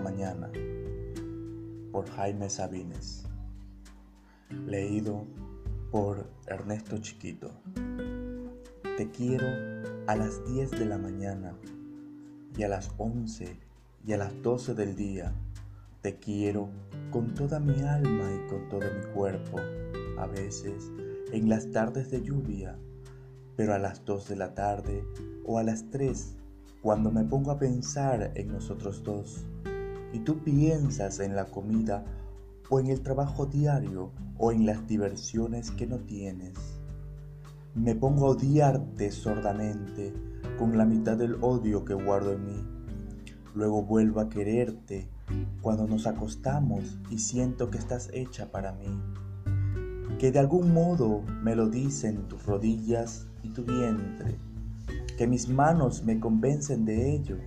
mañana por Jaime Sabines. Leído por Ernesto Chiquito. Te quiero a las 10 de la mañana y a las 11 y a las 12 del día. Te quiero con toda mi alma y con todo mi cuerpo. A veces en las tardes de lluvia, pero a las 2 de la tarde o a las 3 cuando me pongo a pensar en nosotros dos y tú piensas en la comida o en el trabajo diario o en las diversiones que no tienes. Me pongo a odiarte sordamente con la mitad del odio que guardo en mí. Luego vuelvo a quererte cuando nos acostamos y siento que estás hecha para mí. Que de algún modo me lo dicen tus rodillas y tu vientre que mis manos me convencen de ello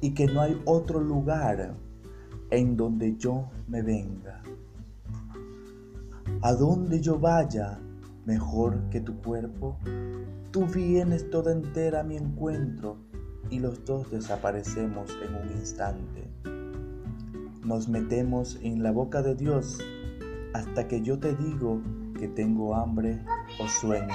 y que no hay otro lugar en donde yo me venga. A donde yo vaya, mejor que tu cuerpo, tú vienes toda entera a mi encuentro y los dos desaparecemos en un instante. Nos metemos en la boca de Dios hasta que yo te digo que tengo hambre o sueño.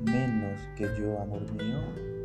menos que yo, amor mío?